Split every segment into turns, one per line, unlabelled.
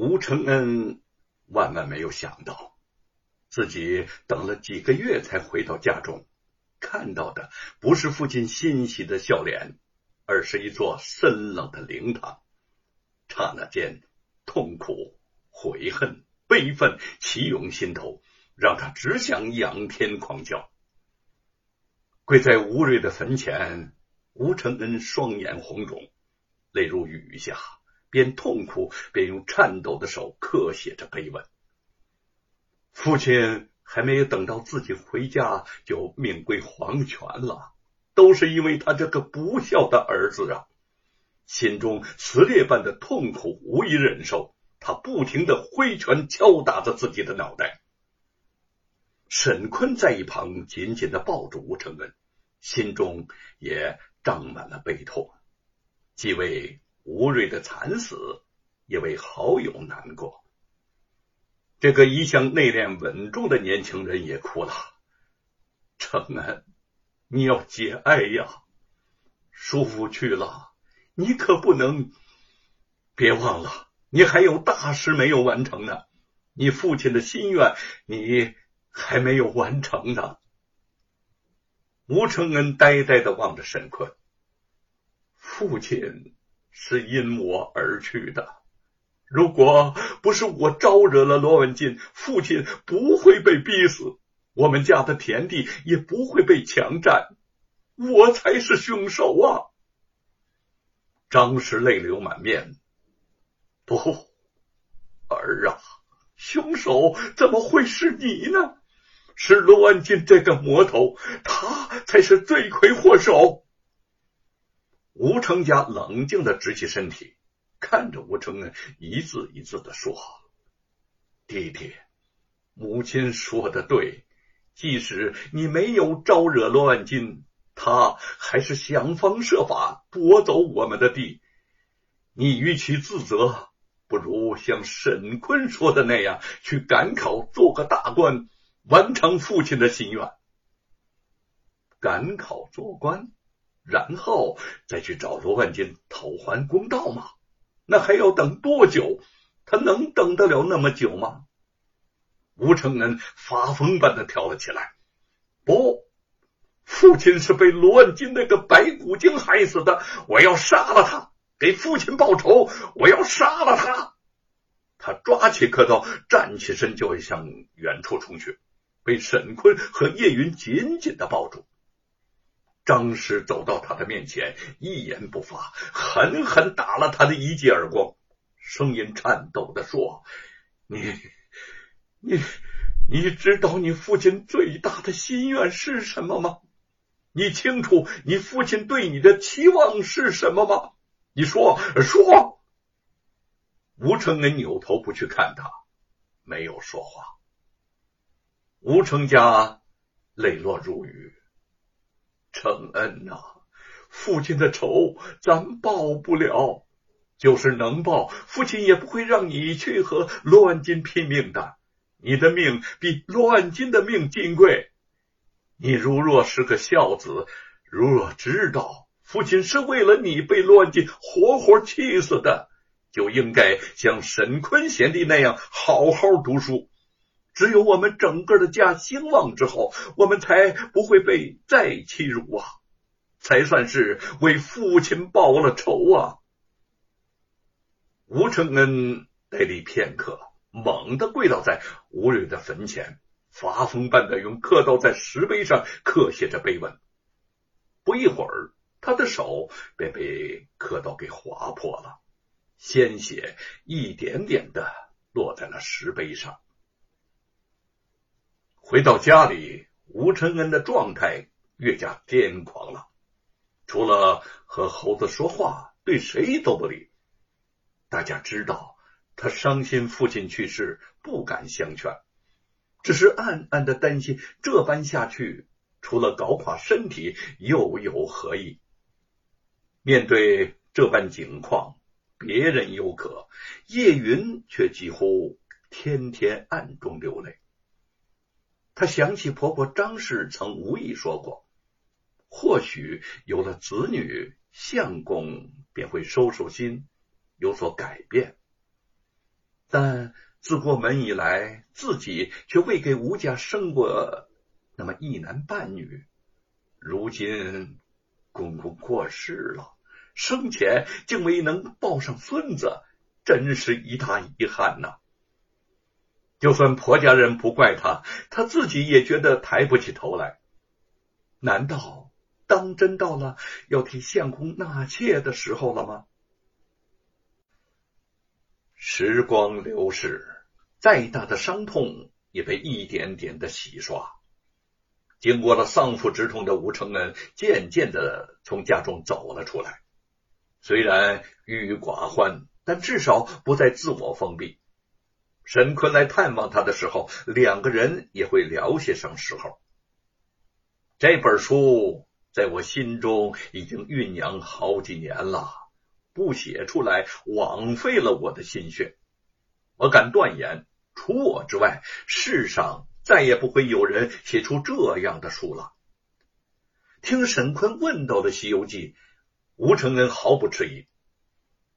吴承恩万万没有想到，自己等了几个月才回到家中，看到的不是父亲欣喜的笑脸，而是一座深冷的灵堂。刹那间，痛苦、悔恨、悲愤齐涌心头，让他只想仰天狂叫。跪在吴瑞的坟前，吴承恩双眼红肿，泪如雨下。边痛苦边用颤抖的手刻写着碑文。父亲还没有等到自己回家，就命归黄泉了，都是因为他这个不孝的儿子啊！心中撕裂般的痛苦无以忍受，他不停的挥拳敲打着自己的脑袋。沈坤在一旁紧紧的抱住吴承恩，心中也胀满了悲痛，既为。吴瑞的惨死也为好友难过。这个一向内敛稳重的年轻人也哭了。承恩，你要节哀呀！叔父去了，你可不能。别忘了，你还有大事没有完成呢。你父亲的心愿，你还没有完成呢。吴承恩呆呆的望着沈坤，父亲。是因我而去的。如果不是我招惹了罗文进，父亲不会被逼死，我们家的田地也不会被强占。我才是凶手啊！张氏泪流满面。不，儿啊，凶手怎么会是你呢？是罗文进这个魔头，他才是罪魁祸首。吴成家冷静的直起身体，看着吴承恩，一字一字的说：“弟弟，母亲说的对，即使你没有招惹罗万金，他还是想方设法夺走我们的地。你与其自责，不如像沈坤说的那样，去赶考，做个大官，完成父亲的心愿。赶考做官。”然后再去找罗万金讨还公道吗？那还要等多久？他能等得了那么久吗？吴承恩发疯般的跳了起来。不，父亲是被罗万金那个白骨精害死的，我要杀了他，给父亲报仇！我要杀了他！他抓起刻刀，站起身就要向远处冲去，被沈坤和叶云紧紧的抱住。张氏走到他的面前，一言不发，狠狠打了他的一记耳光，声音颤抖的说：“你，你，你知道你父亲最大的心愿是什么吗？你清楚你父亲对你的期望是什么吗？你说说。”吴承恩扭头不去看他，没有说话。吴成家泪落如雨。承恩呐，父亲的仇咱报不了，就是能报，父亲也不会让你去和乱金拼命的。你的命比乱金的命金贵。你如若是个孝子，如若知道父亲是为了你被乱金活活气死的，就应该像沈坤贤弟那样好好读书。只有我们整个的家兴旺之后，我们才不会被再欺辱啊，才算是为父亲报了仇啊！吴承恩呆立片刻，猛地跪倒在吴瑞的坟前，发疯般的用刻刀在石碑上刻写着碑文。不一会儿，他的手便被刻刀给划破了，鲜血一点点的落在了石碑上。回到家里，吴承恩的状态越加癫狂了。除了和猴子说话，对谁都不理。大家知道他伤心父亲去世，不敢相劝，只是暗暗的担心这般下去，除了搞垮身体，又有何意？面对这般境况，别人犹可，叶云却几乎天天暗中流泪。他想起婆婆张氏曾无意说过，或许有了子女，相公便会收收心，有所改变。但自过门以来，自己却未给吴家生过那么一男半女。如今公公过世了，生前竟没能抱上孙子，真是一大遗憾呐！就算婆家人不怪他，他自己也觉得抬不起头来。难道当真到了要替相公纳妾的时候了吗？时光流逝，再大的伤痛也被一点点的洗刷。经过了丧父之痛的吴承恩，渐渐的从家中走了出来。虽然郁郁寡欢，但至少不再自我封闭。沈坤来探望他的时候，两个人也会聊些什么时候。这本书在我心中已经酝酿好几年了，不写出来枉费了我的心血。我敢断言，除我之外，世上再也不会有人写出这样的书了。听沈坤问到的《西游记》，吴承恩毫不迟疑：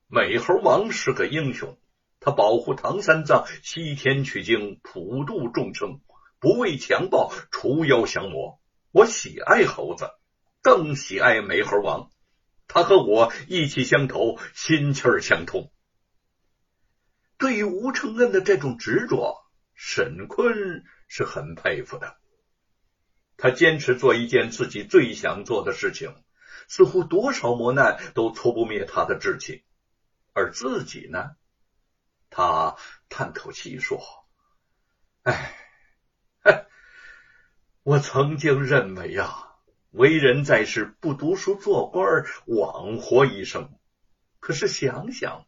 美猴王是个英雄。他保护唐三藏西天取经，普度众生，不畏强暴，除妖降魔。我喜爱猴子，更喜爱美猴王。他和我意气相投，心气儿相通。对于吴承恩的这种执着，沈坤是很佩服的。他坚持做一件自己最想做的事情，似乎多少磨难都挫不灭他的志气。而自己呢？他叹口气说：“哎，我曾经认为啊，为人在世不读书做官，枉活一生。可是想想，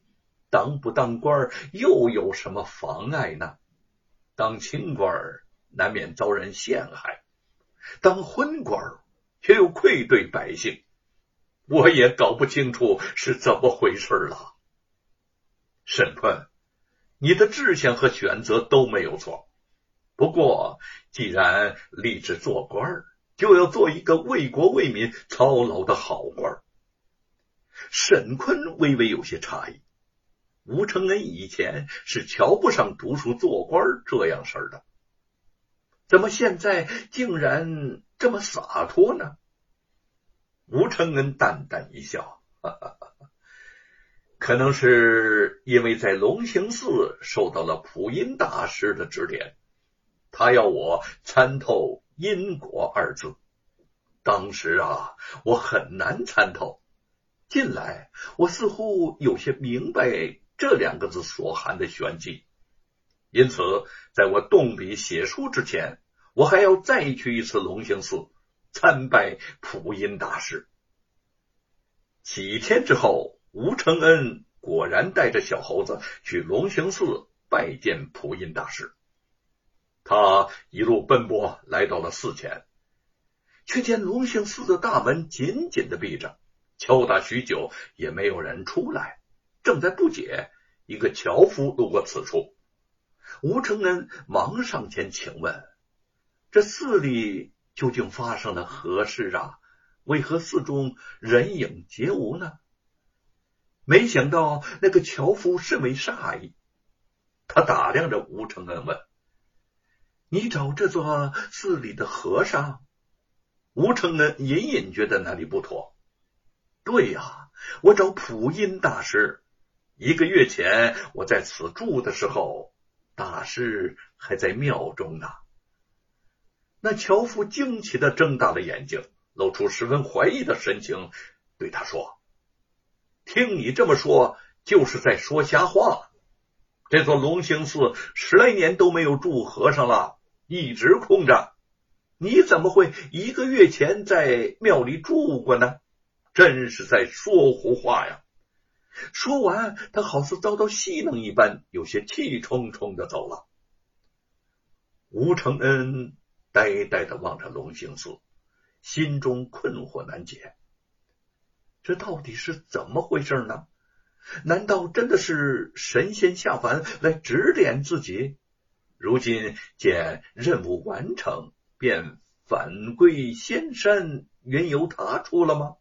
当不当官又有什么妨碍呢？当清官难免遭人陷害，当昏官却又愧对百姓，我也搞不清楚是怎么回事了。”沈坤。你的志向和选择都没有错，不过既然立志做官就要做一个为国为民操劳的好官沈坤微微有些诧异，吴承恩以前是瞧不上读书做官这样事儿的，怎么现在竟然这么洒脱呢？吴承恩淡淡一笑，哈哈哈。可能是因为在龙兴寺受到了普音大师的指点，他要我参透“因果”二字。当时啊，我很难参透。近来，我似乎有些明白这两个字所含的玄机。因此，在我动笔写书之前，我还要再去一次龙兴寺参拜普音大师。几天之后。吴承恩果然带着小猴子去龙兴寺拜见普音大师。他一路奔波来到了寺前，却见龙兴寺的大门紧紧的闭着，敲打许久也没有人出来。正在不解，一个樵夫路过此处，吴承恩忙上前请问：“这寺里究竟发生了何事啊？为何寺中人影皆无呢？”没想到那个樵夫甚为诧异，他打量着吴承恩问：“你找这座寺里的和尚？”吴承恩隐隐觉得哪里不妥。对呀，我找普音大师。一个月前我在此住的时候，大师还在庙中呢。那樵夫惊奇的睁大了眼睛，露出十分怀疑的神情，对他说。听你这么说，就是在说瞎话。这座龙兴寺十来年都没有住和尚了，一直空着。你怎么会一个月前在庙里住过呢？真是在说胡话呀！说完，他好似遭到戏弄一般，有些气冲冲的走了。吴承恩呆呆的望着龙兴寺，心中困惑难解。这到底是怎么回事呢？难道真的是神仙下凡来指点自己？如今见任务完成，便返归仙山，云游他出了吗？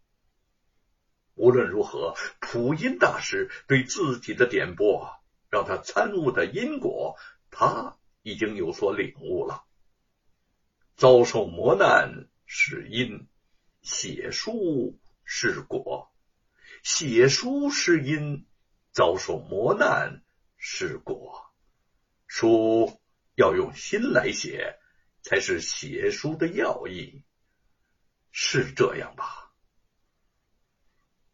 无论如何，普音大师对自己的点拨让他参悟的因果，他已经有所领悟了。遭受磨难是因，写书是果；写书是因，遭受磨难是果。书要用心来写，才是写书的要义，是这样吧？